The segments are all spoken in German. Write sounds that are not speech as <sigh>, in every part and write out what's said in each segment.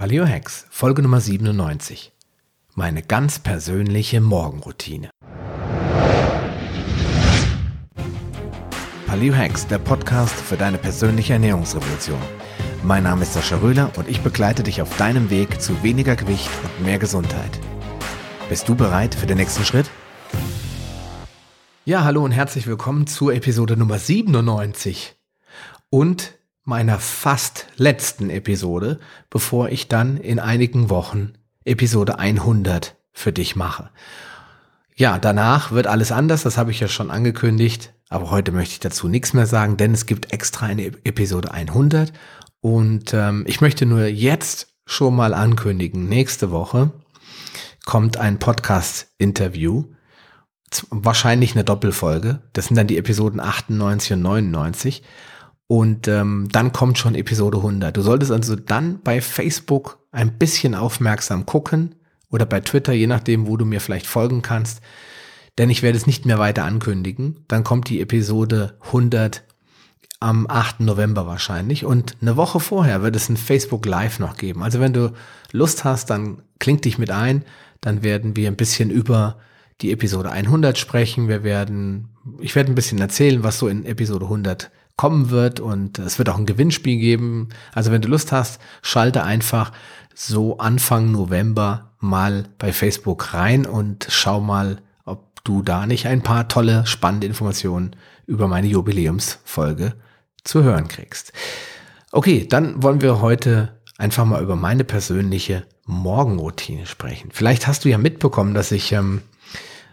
Paleo Hacks, Folge Nummer 97. Meine ganz persönliche Morgenroutine. Paleo Hacks, der Podcast für deine persönliche Ernährungsrevolution. Mein Name ist Sascha Röhler und ich begleite dich auf deinem Weg zu weniger Gewicht und mehr Gesundheit. Bist du bereit für den nächsten Schritt? Ja, hallo und herzlich willkommen zur Episode Nummer 97. Und meiner fast letzten Episode, bevor ich dann in einigen Wochen Episode 100 für dich mache. Ja, danach wird alles anders, das habe ich ja schon angekündigt, aber heute möchte ich dazu nichts mehr sagen, denn es gibt extra eine Episode 100 und ähm, ich möchte nur jetzt schon mal ankündigen, nächste Woche kommt ein Podcast-Interview, wahrscheinlich eine Doppelfolge, das sind dann die Episoden 98 und 99 und ähm, dann kommt schon Episode 100. Du solltest also dann bei Facebook ein bisschen aufmerksam gucken oder bei Twitter, je nachdem, wo du mir vielleicht folgen kannst. Denn ich werde es nicht mehr weiter ankündigen. Dann kommt die Episode 100 am 8. November wahrscheinlich. Und eine Woche vorher wird es ein Facebook Live noch geben. Also wenn du Lust hast, dann kling dich mit ein. Dann werden wir ein bisschen über die Episode 100 sprechen. Wir werden, ich werde ein bisschen erzählen, was so in Episode 100 kommen wird und es wird auch ein Gewinnspiel geben. Also wenn du Lust hast, schalte einfach so Anfang November mal bei Facebook rein und schau mal, ob du da nicht ein paar tolle, spannende Informationen über meine Jubiläumsfolge zu hören kriegst. Okay, dann wollen wir heute einfach mal über meine persönliche Morgenroutine sprechen. Vielleicht hast du ja mitbekommen, dass ich ähm,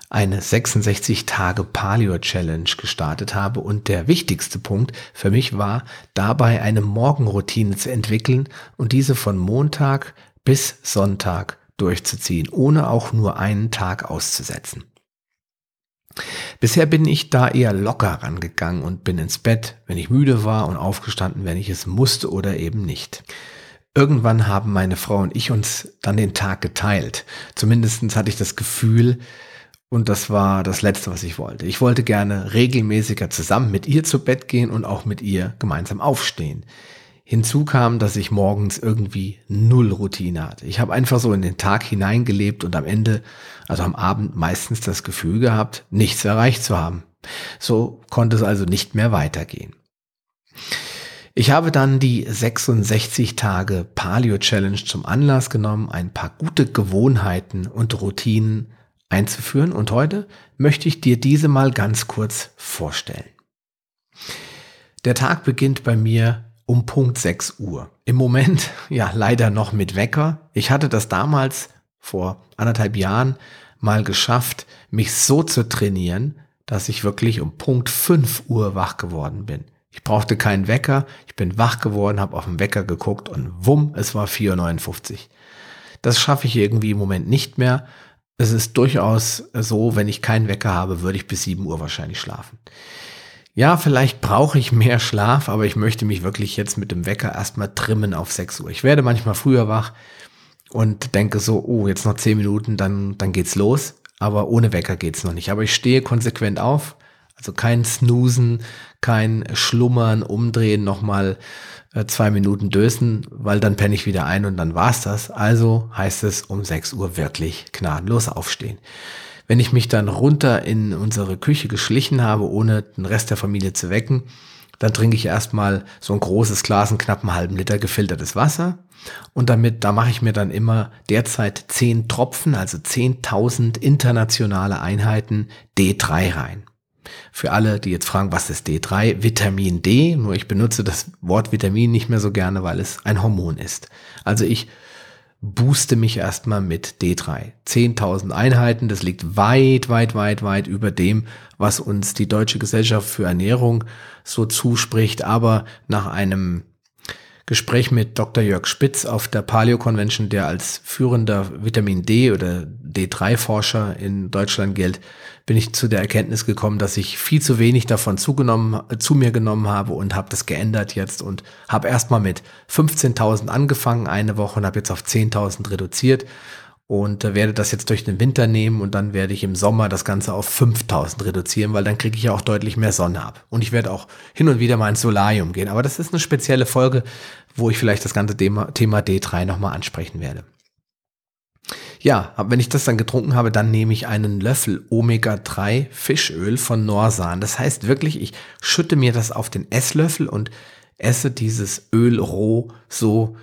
eine 66 Tage Paleo Challenge gestartet habe und der wichtigste Punkt für mich war, dabei eine Morgenroutine zu entwickeln und diese von Montag bis Sonntag durchzuziehen, ohne auch nur einen Tag auszusetzen. Bisher bin ich da eher locker rangegangen und bin ins Bett, wenn ich müde war und aufgestanden, wenn ich es musste oder eben nicht. Irgendwann haben meine Frau und ich uns dann den Tag geteilt. Zumindest hatte ich das Gefühl, und das war das Letzte, was ich wollte. Ich wollte gerne regelmäßiger zusammen mit ihr zu Bett gehen und auch mit ihr gemeinsam aufstehen. Hinzu kam, dass ich morgens irgendwie null Routine hatte. Ich habe einfach so in den Tag hineingelebt und am Ende, also am Abend meistens das Gefühl gehabt, nichts erreicht zu haben. So konnte es also nicht mehr weitergehen. Ich habe dann die 66 Tage Paleo Challenge zum Anlass genommen, ein paar gute Gewohnheiten und Routinen einzuführen und heute möchte ich dir diese mal ganz kurz vorstellen. Der Tag beginnt bei mir um Punkt 6 Uhr. Im Moment <laughs> ja leider noch mit Wecker. Ich hatte das damals vor anderthalb Jahren mal geschafft, mich so zu trainieren, dass ich wirklich um Punkt 5 Uhr wach geworden bin. Ich brauchte keinen Wecker, ich bin wach geworden, habe auf den Wecker geguckt und wumm, es war 4.59 Uhr. Das schaffe ich irgendwie im Moment nicht mehr es ist durchaus so, wenn ich keinen Wecker habe, würde ich bis 7 Uhr wahrscheinlich schlafen. Ja, vielleicht brauche ich mehr Schlaf, aber ich möchte mich wirklich jetzt mit dem Wecker erstmal trimmen auf 6 Uhr. Ich werde manchmal früher wach und denke so, oh, jetzt noch 10 Minuten, dann, dann geht's los. Aber ohne Wecker geht's noch nicht. Aber ich stehe konsequent auf, also kein Snoosen, kein Schlummern, Umdrehen, nochmal äh, zwei Minuten dösen, weil dann penne ich wieder ein und dann war's das. Also heißt es um 6 Uhr wirklich gnadenlos aufstehen. Wenn ich mich dann runter in unsere Küche geschlichen habe, ohne den Rest der Familie zu wecken, dann trinke ich erstmal so ein großes Glas, einen knappen halben Liter gefiltertes Wasser. Und damit, da mache ich mir dann immer derzeit 10 Tropfen, also 10.000 internationale Einheiten D3 rein. Für alle, die jetzt fragen, was ist D3? Vitamin D, nur ich benutze das Wort Vitamin nicht mehr so gerne, weil es ein Hormon ist. Also ich booste mich erstmal mit D3. 10.000 Einheiten, das liegt weit, weit, weit, weit über dem, was uns die Deutsche Gesellschaft für Ernährung so zuspricht. Aber nach einem Gespräch mit Dr. Jörg Spitz auf der Paleo Convention, der als führender Vitamin D oder D3-Forscher in Deutschland gilt, bin ich zu der Erkenntnis gekommen, dass ich viel zu wenig davon zugenommen, zu mir genommen habe und habe das geändert jetzt und habe erstmal mit 15.000 angefangen eine Woche und habe jetzt auf 10.000 reduziert. Und äh, werde das jetzt durch den Winter nehmen und dann werde ich im Sommer das Ganze auf 5000 reduzieren, weil dann kriege ich ja auch deutlich mehr Sonne ab. Und ich werde auch hin und wieder mal ins Solarium gehen. Aber das ist eine spezielle Folge, wo ich vielleicht das ganze Thema, Thema D3 nochmal ansprechen werde. Ja, wenn ich das dann getrunken habe, dann nehme ich einen Löffel Omega-3 Fischöl von Norsan. Das heißt wirklich, ich schütte mir das auf den Esslöffel und esse dieses Öl roh so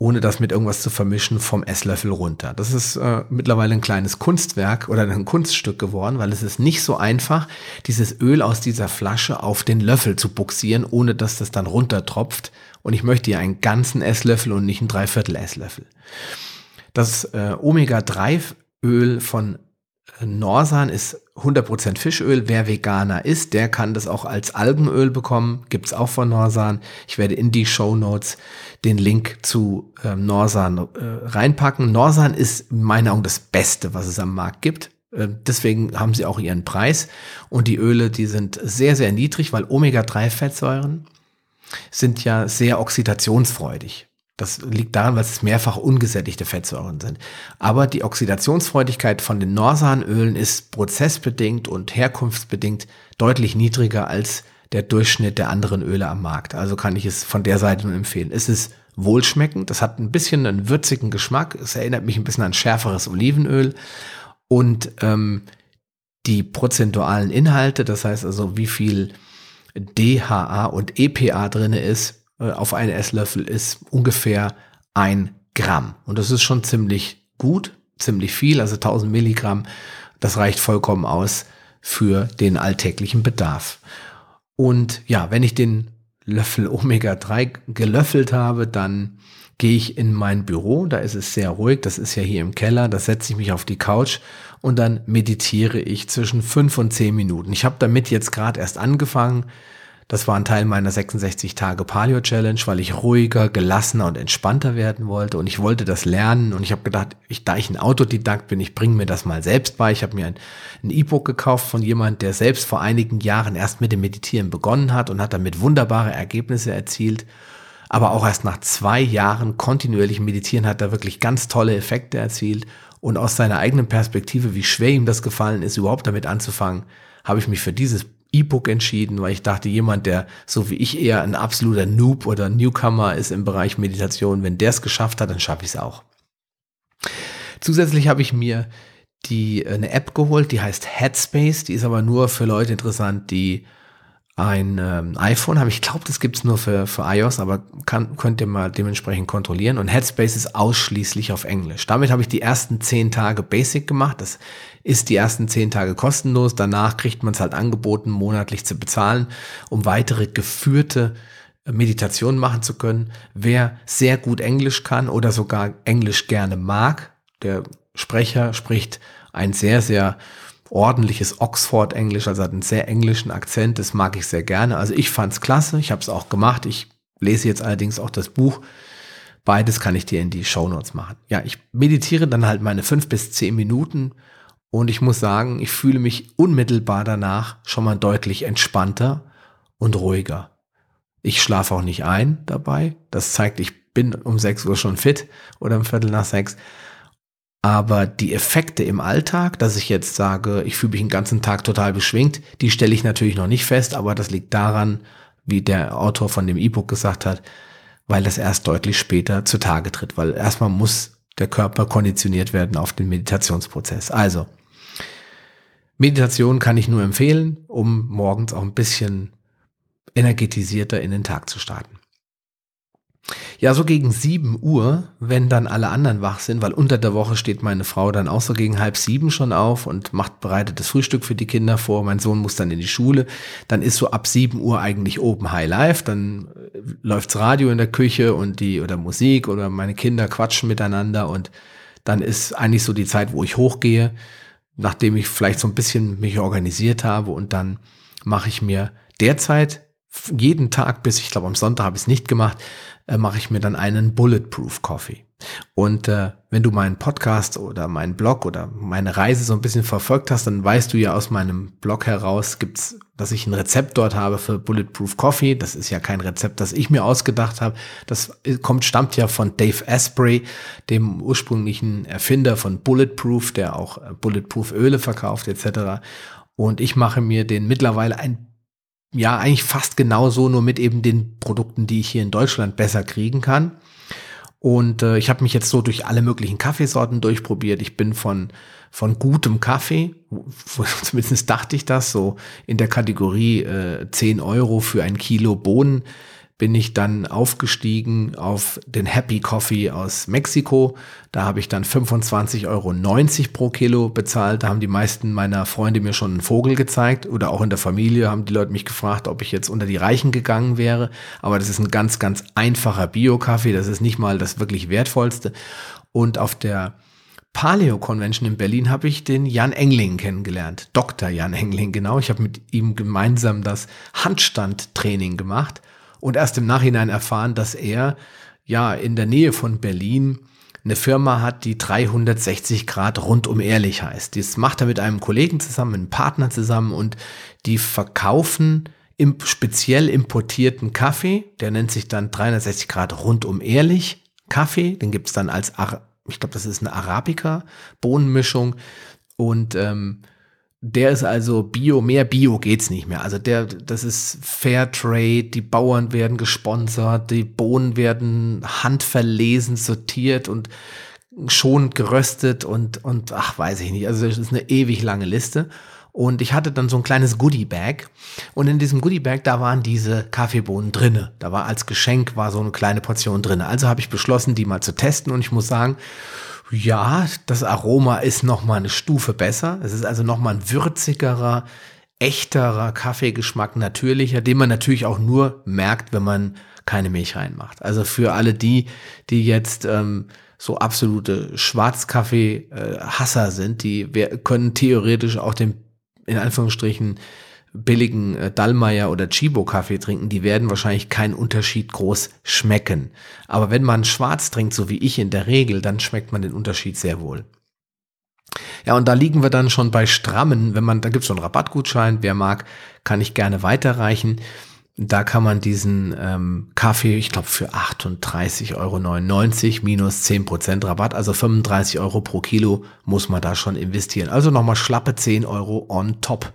ohne das mit irgendwas zu vermischen, vom Esslöffel runter. Das ist äh, mittlerweile ein kleines Kunstwerk oder ein Kunststück geworden, weil es ist nicht so einfach, dieses Öl aus dieser Flasche auf den Löffel zu buxieren, ohne dass das dann runtertropft. Und ich möchte ja einen ganzen Esslöffel und nicht einen Dreiviertel Esslöffel. Das äh, Omega-3-Öl von Norsan ist 100% Fischöl. Wer Veganer ist, der kann das auch als Algenöl bekommen. Gibt's auch von Norsan. Ich werde in die Show Notes den Link zu ähm, Norsan äh, reinpacken. Norsan ist in meiner Augen das Beste, was es am Markt gibt. Äh, deswegen haben sie auch ihren Preis. Und die Öle, die sind sehr, sehr niedrig, weil Omega-3-Fettsäuren sind ja sehr oxidationsfreudig. Das liegt daran, weil es mehrfach ungesättigte Fettsäuren sind. Aber die Oxidationsfreudigkeit von den Norsanölen ist prozessbedingt und herkunftsbedingt deutlich niedriger als der Durchschnitt der anderen Öle am Markt. Also kann ich es von der Seite nur empfehlen. Es ist wohlschmeckend, das hat ein bisschen einen würzigen Geschmack, es erinnert mich ein bisschen an schärferes Olivenöl und ähm, die prozentualen Inhalte, das heißt also wie viel DHA und EPA drinne ist, auf einen Esslöffel ist ungefähr ein Gramm. Und das ist schon ziemlich gut, ziemlich viel, also 1000 Milligramm. Das reicht vollkommen aus für den alltäglichen Bedarf. Und ja, wenn ich den Löffel Omega-3 gelöffelt habe, dann gehe ich in mein Büro, da ist es sehr ruhig, das ist ja hier im Keller, da setze ich mich auf die Couch und dann meditiere ich zwischen fünf und zehn Minuten. Ich habe damit jetzt gerade erst angefangen, das war ein Teil meiner 66 Tage Paleo Challenge, weil ich ruhiger, gelassener und entspannter werden wollte und ich wollte das lernen und ich habe gedacht, ich, da ich ein Autodidakt bin, ich bringe mir das mal selbst bei. Ich habe mir ein E-Book gekauft von jemand, der selbst vor einigen Jahren erst mit dem Meditieren begonnen hat und hat damit wunderbare Ergebnisse erzielt. Aber auch erst nach zwei Jahren kontinuierlichen Meditieren hat er wirklich ganz tolle Effekte erzielt und aus seiner eigenen Perspektive, wie schwer ihm das gefallen ist, überhaupt damit anzufangen, habe ich mich für dieses E-Book entschieden, weil ich dachte, jemand, der so wie ich eher ein absoluter Noob oder Newcomer ist im Bereich Meditation, wenn der es geschafft hat, dann schaffe ich es auch. Zusätzlich habe ich mir die eine App geholt, die heißt Headspace, die ist aber nur für Leute interessant, die ein ähm, iPhone haben. Ich glaube, das gibt's nur für, für iOS, aber kann, könnt ihr mal dementsprechend kontrollieren. Und Headspace ist ausschließlich auf Englisch. Damit habe ich die ersten zehn Tage Basic gemacht. Das ist die ersten zehn Tage kostenlos. Danach kriegt man es halt angeboten, monatlich zu bezahlen, um weitere geführte Meditationen machen zu können. Wer sehr gut Englisch kann oder sogar Englisch gerne mag, der Sprecher spricht ein sehr, sehr ordentliches Oxford-Englisch, also hat einen sehr englischen Akzent, das mag ich sehr gerne. Also ich fand's klasse, ich habe es auch gemacht. Ich lese jetzt allerdings auch das Buch. Beides kann ich dir in die Show Notes machen. Ja, ich meditiere dann halt meine fünf bis zehn Minuten und ich muss sagen, ich fühle mich unmittelbar danach schon mal deutlich entspannter und ruhiger. Ich schlafe auch nicht ein dabei. Das zeigt, ich bin um sechs Uhr schon fit oder um Viertel nach sechs. Aber die Effekte im Alltag, dass ich jetzt sage, ich fühle mich den ganzen Tag total beschwingt, die stelle ich natürlich noch nicht fest, aber das liegt daran, wie der Autor von dem E-Book gesagt hat, weil das erst deutlich später zutage tritt, weil erstmal muss der Körper konditioniert werden auf den Meditationsprozess. Also, Meditation kann ich nur empfehlen, um morgens auch ein bisschen energetisierter in den Tag zu starten. Ja, so gegen 7 Uhr, wenn dann alle anderen wach sind, weil unter der Woche steht meine Frau dann auch so gegen halb sieben schon auf und macht bereitet das Frühstück für die Kinder vor. Mein Sohn muss dann in die Schule. Dann ist so ab 7 Uhr eigentlich oben High Life. Dann äh, läuft's Radio in der Küche und die oder Musik oder meine Kinder quatschen miteinander und dann ist eigentlich so die Zeit, wo ich hochgehe, nachdem ich vielleicht so ein bisschen mich organisiert habe und dann mache ich mir derzeit jeden Tag bis ich glaube am Sonntag habe ich es nicht gemacht, äh, mache ich mir dann einen Bulletproof Coffee. Und äh, wenn du meinen Podcast oder meinen Blog oder meine Reise so ein bisschen verfolgt hast, dann weißt du ja aus meinem Blog heraus, gibt's, dass ich ein Rezept dort habe für Bulletproof Coffee. Das ist ja kein Rezept, das ich mir ausgedacht habe. Das kommt, stammt ja von Dave Asprey, dem ursprünglichen Erfinder von Bulletproof, der auch äh, Bulletproof Öle verkauft etc. Und ich mache mir den mittlerweile ein ja, eigentlich fast genauso, nur mit eben den Produkten, die ich hier in Deutschland besser kriegen kann. Und äh, ich habe mich jetzt so durch alle möglichen Kaffeesorten durchprobiert. Ich bin von, von gutem Kaffee, <laughs> zumindest dachte ich das, so in der Kategorie äh, 10 Euro für ein Kilo Bohnen bin ich dann aufgestiegen auf den Happy Coffee aus Mexiko. Da habe ich dann 25,90 Euro pro Kilo bezahlt. Da haben die meisten meiner Freunde mir schon einen Vogel gezeigt oder auch in der Familie haben die Leute mich gefragt, ob ich jetzt unter die Reichen gegangen wäre. Aber das ist ein ganz, ganz einfacher Bio-Kaffee. Das ist nicht mal das wirklich wertvollste. Und auf der Paleo Convention in Berlin habe ich den Jan Engling kennengelernt. Dr. Jan Engling, genau. Ich habe mit ihm gemeinsam das Handstandtraining gemacht und erst im Nachhinein erfahren, dass er ja in der Nähe von Berlin eine Firma hat, die 360 Grad rundum ehrlich heißt. Das macht er mit einem Kollegen zusammen, mit einem Partner zusammen und die verkaufen im speziell importierten Kaffee, der nennt sich dann 360 Grad rundum ehrlich Kaffee, den gibt's dann als, ich glaube, das ist eine Arabica-Bohnenmischung. Und ähm, der ist also Bio, mehr Bio geht's nicht mehr. Also der, das ist Fair Trade, die Bauern werden gesponsert, die Bohnen werden handverlesen, sortiert und schon geröstet und, und ach, weiß ich nicht. Also das ist eine ewig lange Liste. Und ich hatte dann so ein kleines Goodie-Bag. Und in diesem Goodie-Bag, da waren diese Kaffeebohnen drinne. Da war als Geschenk war so eine kleine Portion drinne. Also habe ich beschlossen, die mal zu testen. Und ich muss sagen, ja, das Aroma ist noch mal eine Stufe besser. Es ist also noch mal ein würzigerer, echterer Kaffeegeschmack, natürlicher, den man natürlich auch nur merkt, wenn man keine Milch reinmacht. Also für alle die, die jetzt ähm, so absolute Schwarzkaffee-Hasser sind, die können theoretisch auch den in Anführungsstrichen billigen äh, Dallmayr oder Chibo Kaffee trinken, die werden wahrscheinlich keinen Unterschied groß schmecken. Aber wenn man schwarz trinkt, so wie ich in der Regel, dann schmeckt man den Unterschied sehr wohl. Ja, und da liegen wir dann schon bei Strammen, wenn man, da gibt es so einen Rabattgutschein, wer mag, kann ich gerne weiterreichen. Da kann man diesen ähm, Kaffee, ich glaube, für 38,99 Euro minus 10% Rabatt, also 35 Euro pro Kilo muss man da schon investieren. Also nochmal schlappe 10 Euro on top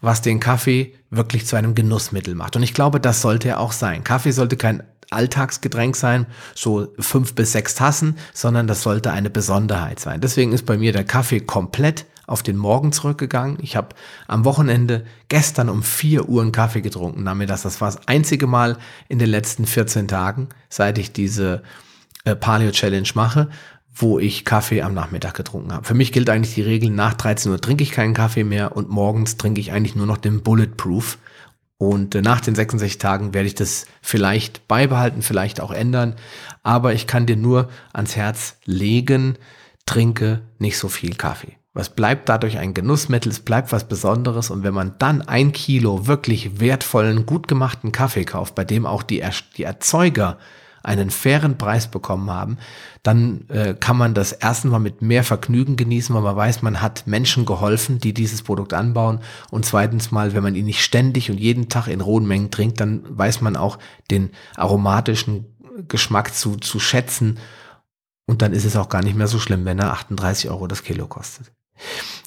was den Kaffee wirklich zu einem Genussmittel macht. Und ich glaube, das sollte er auch sein. Kaffee sollte kein Alltagsgetränk sein, so fünf bis sechs Tassen, sondern das sollte eine Besonderheit sein. Deswegen ist bei mir der Kaffee komplett auf den Morgen zurückgegangen. Ich habe am Wochenende gestern um vier Uhr einen Kaffee getrunken. Nahm mir das, das war das einzige Mal in den letzten 14 Tagen, seit ich diese äh, Paleo Challenge mache wo ich Kaffee am Nachmittag getrunken habe. Für mich gilt eigentlich die Regel, nach 13 Uhr trinke ich keinen Kaffee mehr und morgens trinke ich eigentlich nur noch den Bulletproof. Und äh, nach den 66 Tagen werde ich das vielleicht beibehalten, vielleicht auch ändern. Aber ich kann dir nur ans Herz legen, trinke nicht so viel Kaffee. Was bleibt dadurch ein Genussmittel, es bleibt was Besonderes. Und wenn man dann ein Kilo wirklich wertvollen, gut gemachten Kaffee kauft, bei dem auch die, er die Erzeuger einen fairen Preis bekommen haben, dann äh, kann man das erstens mal mit mehr Vergnügen genießen, weil man weiß, man hat Menschen geholfen, die dieses Produkt anbauen. Und zweitens mal, wenn man ihn nicht ständig und jeden Tag in rohen Mengen trinkt, dann weiß man auch den aromatischen Geschmack zu, zu schätzen. Und dann ist es auch gar nicht mehr so schlimm, wenn er 38 Euro das Kilo kostet.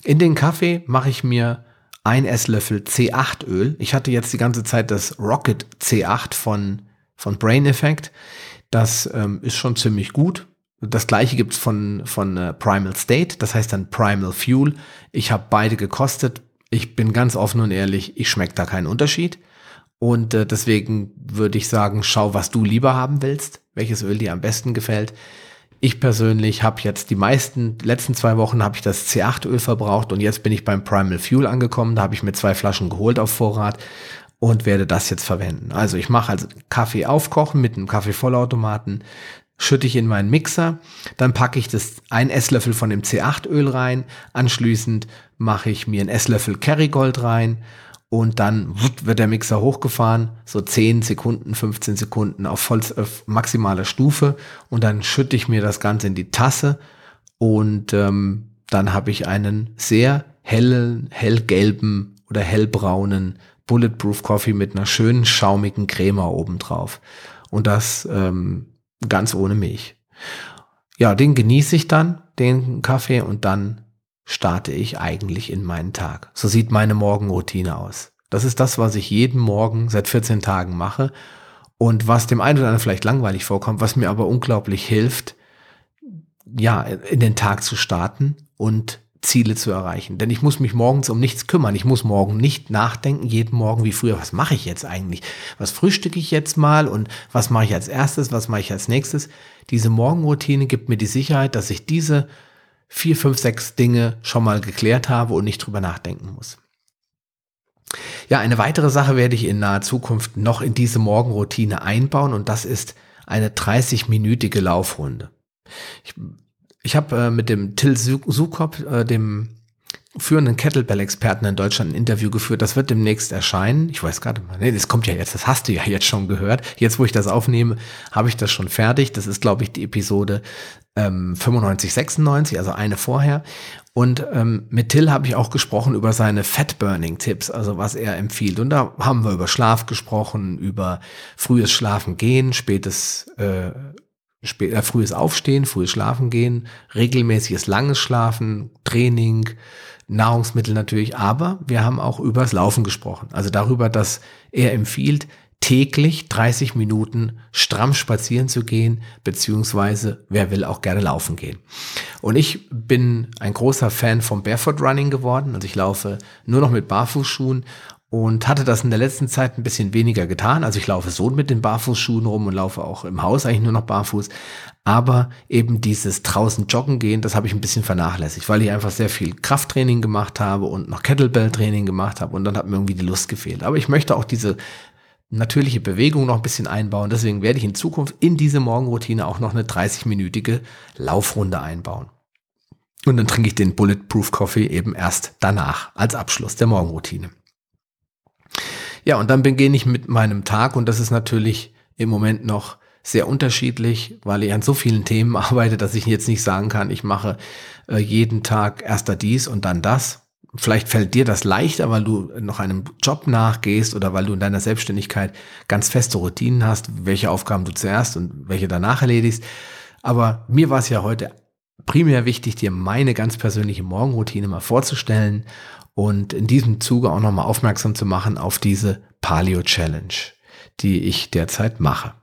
In den Kaffee mache ich mir ein Esslöffel C8 Öl. Ich hatte jetzt die ganze Zeit das Rocket C8 von, von Brain Effect. Das ähm, ist schon ziemlich gut. Das gleiche gibt's von, von äh, Primal State, das heißt dann Primal Fuel. Ich habe beide gekostet. Ich bin ganz offen und ehrlich, ich schmecke da keinen Unterschied. Und äh, deswegen würde ich sagen, schau, was du lieber haben willst, welches Öl dir am besten gefällt. Ich persönlich habe jetzt die meisten, letzten zwei Wochen habe ich das C8-Öl verbraucht und jetzt bin ich beim Primal Fuel angekommen. Da habe ich mir zwei Flaschen geholt auf Vorrat und werde das jetzt verwenden. Also ich mache also Kaffee aufkochen mit einem Kaffeevollautomaten, schütte ich in meinen Mixer, dann packe ich das ein Esslöffel von dem C8 Öl rein, anschließend mache ich mir einen Esslöffel Kerrygold rein und dann wird der Mixer hochgefahren, so 10 Sekunden, 15 Sekunden auf, voll, auf maximaler Stufe und dann schütte ich mir das Ganze in die Tasse und ähm, dann habe ich einen sehr hellen, hellgelben oder hellbraunen Bulletproof Coffee mit einer schönen schaumigen Creme obendrauf. Und das ähm, ganz ohne Milch. Ja, den genieße ich dann, den Kaffee, und dann starte ich eigentlich in meinen Tag. So sieht meine Morgenroutine aus. Das ist das, was ich jeden Morgen seit 14 Tagen mache und was dem einen oder anderen vielleicht langweilig vorkommt, was mir aber unglaublich hilft, ja, in den Tag zu starten und Ziele zu erreichen. Denn ich muss mich morgens um nichts kümmern. Ich muss morgen nicht nachdenken, jeden Morgen wie früher, was mache ich jetzt eigentlich? Was frühstücke ich jetzt mal und was mache ich als erstes, was mache ich als nächstes? Diese Morgenroutine gibt mir die Sicherheit, dass ich diese vier, fünf, sechs Dinge schon mal geklärt habe und nicht drüber nachdenken muss. Ja, eine weitere Sache werde ich in naher Zukunft noch in diese Morgenroutine einbauen und das ist eine 30-minütige Laufrunde. Ich, ich habe äh, mit dem Till Sukop, äh, dem führenden Kettlebell-Experten in Deutschland ein Interview geführt. Das wird demnächst erscheinen. Ich weiß gerade mal, nee, das kommt ja jetzt, das hast du ja jetzt schon gehört. Jetzt, wo ich das aufnehme, habe ich das schon fertig. Das ist, glaube ich, die Episode ähm, 95, 96, also eine vorher. Und ähm, mit Till habe ich auch gesprochen über seine Fat-Burning-Tipps, also was er empfiehlt. Und da haben wir über Schlaf gesprochen, über frühes Schlafen gehen, spätes äh, spät, äh, frühes Aufstehen, frühes Schlafen gehen, regelmäßiges langes Schlafen, Training, Nahrungsmittel natürlich, aber wir haben auch übers Laufen gesprochen. Also darüber, dass er empfiehlt, täglich 30 Minuten stramm spazieren zu gehen, beziehungsweise wer will auch gerne laufen gehen. Und ich bin ein großer Fan vom Barefoot Running geworden. Also ich laufe nur noch mit Barfußschuhen und hatte das in der letzten Zeit ein bisschen weniger getan. Also ich laufe so mit den Barfußschuhen rum und laufe auch im Haus eigentlich nur noch barfuß. Aber eben dieses draußen joggen gehen, das habe ich ein bisschen vernachlässigt, weil ich einfach sehr viel Krafttraining gemacht habe und noch Kettlebell-Training gemacht habe und dann hat mir irgendwie die Lust gefehlt. Aber ich möchte auch diese natürliche Bewegung noch ein bisschen einbauen. Deswegen werde ich in Zukunft in diese Morgenroutine auch noch eine 30-minütige Laufrunde einbauen. Und dann trinke ich den Bulletproof Coffee eben erst danach als Abschluss der Morgenroutine. Ja, und dann beginne ich mit meinem Tag und das ist natürlich im Moment noch sehr unterschiedlich, weil ich an so vielen Themen <laughs> arbeite, dass ich jetzt nicht sagen kann, ich mache äh, jeden Tag erster dies und dann das. Vielleicht fällt dir das leichter, weil du noch einem Job nachgehst oder weil du in deiner Selbstständigkeit ganz feste Routinen hast, welche Aufgaben du zuerst und welche danach erledigst. Aber mir war es ja heute primär wichtig, dir meine ganz persönliche Morgenroutine mal vorzustellen und in diesem Zuge auch nochmal aufmerksam zu machen auf diese Paleo Challenge, die ich derzeit mache.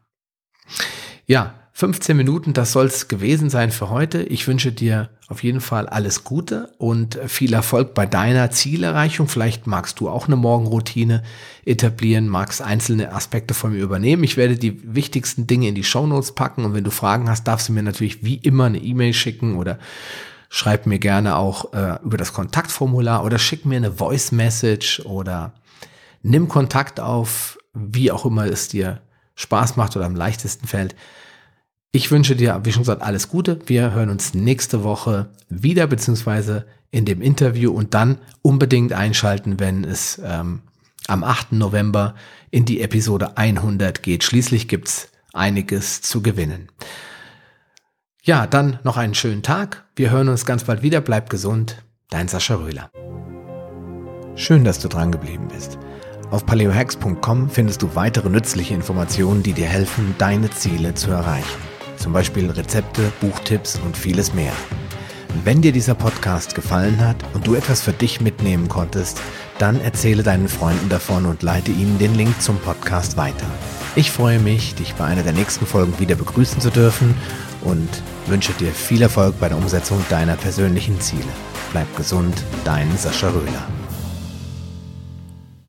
Ja, 15 Minuten, das soll es gewesen sein für heute. Ich wünsche dir auf jeden Fall alles Gute und viel Erfolg bei deiner Zielerreichung. Vielleicht magst du auch eine Morgenroutine etablieren, magst einzelne Aspekte von mir übernehmen. Ich werde die wichtigsten Dinge in die Shownotes packen und wenn du Fragen hast, darfst du mir natürlich wie immer eine E-Mail schicken oder schreib mir gerne auch äh, über das Kontaktformular oder schick mir eine Voice Message oder nimm Kontakt auf, wie auch immer es dir Spaß macht oder am leichtesten fällt. Ich wünsche dir, wie schon gesagt, alles Gute. Wir hören uns nächste Woche wieder, beziehungsweise in dem Interview und dann unbedingt einschalten, wenn es ähm, am 8. November in die Episode 100 geht. Schließlich gibt's einiges zu gewinnen. Ja, dann noch einen schönen Tag. Wir hören uns ganz bald wieder. Bleib gesund. Dein Sascha Röhler. Schön, dass du dran geblieben bist. Auf paleohacks.com findest du weitere nützliche Informationen, die dir helfen, deine Ziele zu erreichen. Zum Beispiel Rezepte, Buchtipps und vieles mehr. Wenn dir dieser Podcast gefallen hat und du etwas für dich mitnehmen konntest, dann erzähle deinen Freunden davon und leite ihnen den Link zum Podcast weiter. Ich freue mich, dich bei einer der nächsten Folgen wieder begrüßen zu dürfen und wünsche dir viel Erfolg bei der Umsetzung deiner persönlichen Ziele. Bleib gesund, dein Sascha Röhler.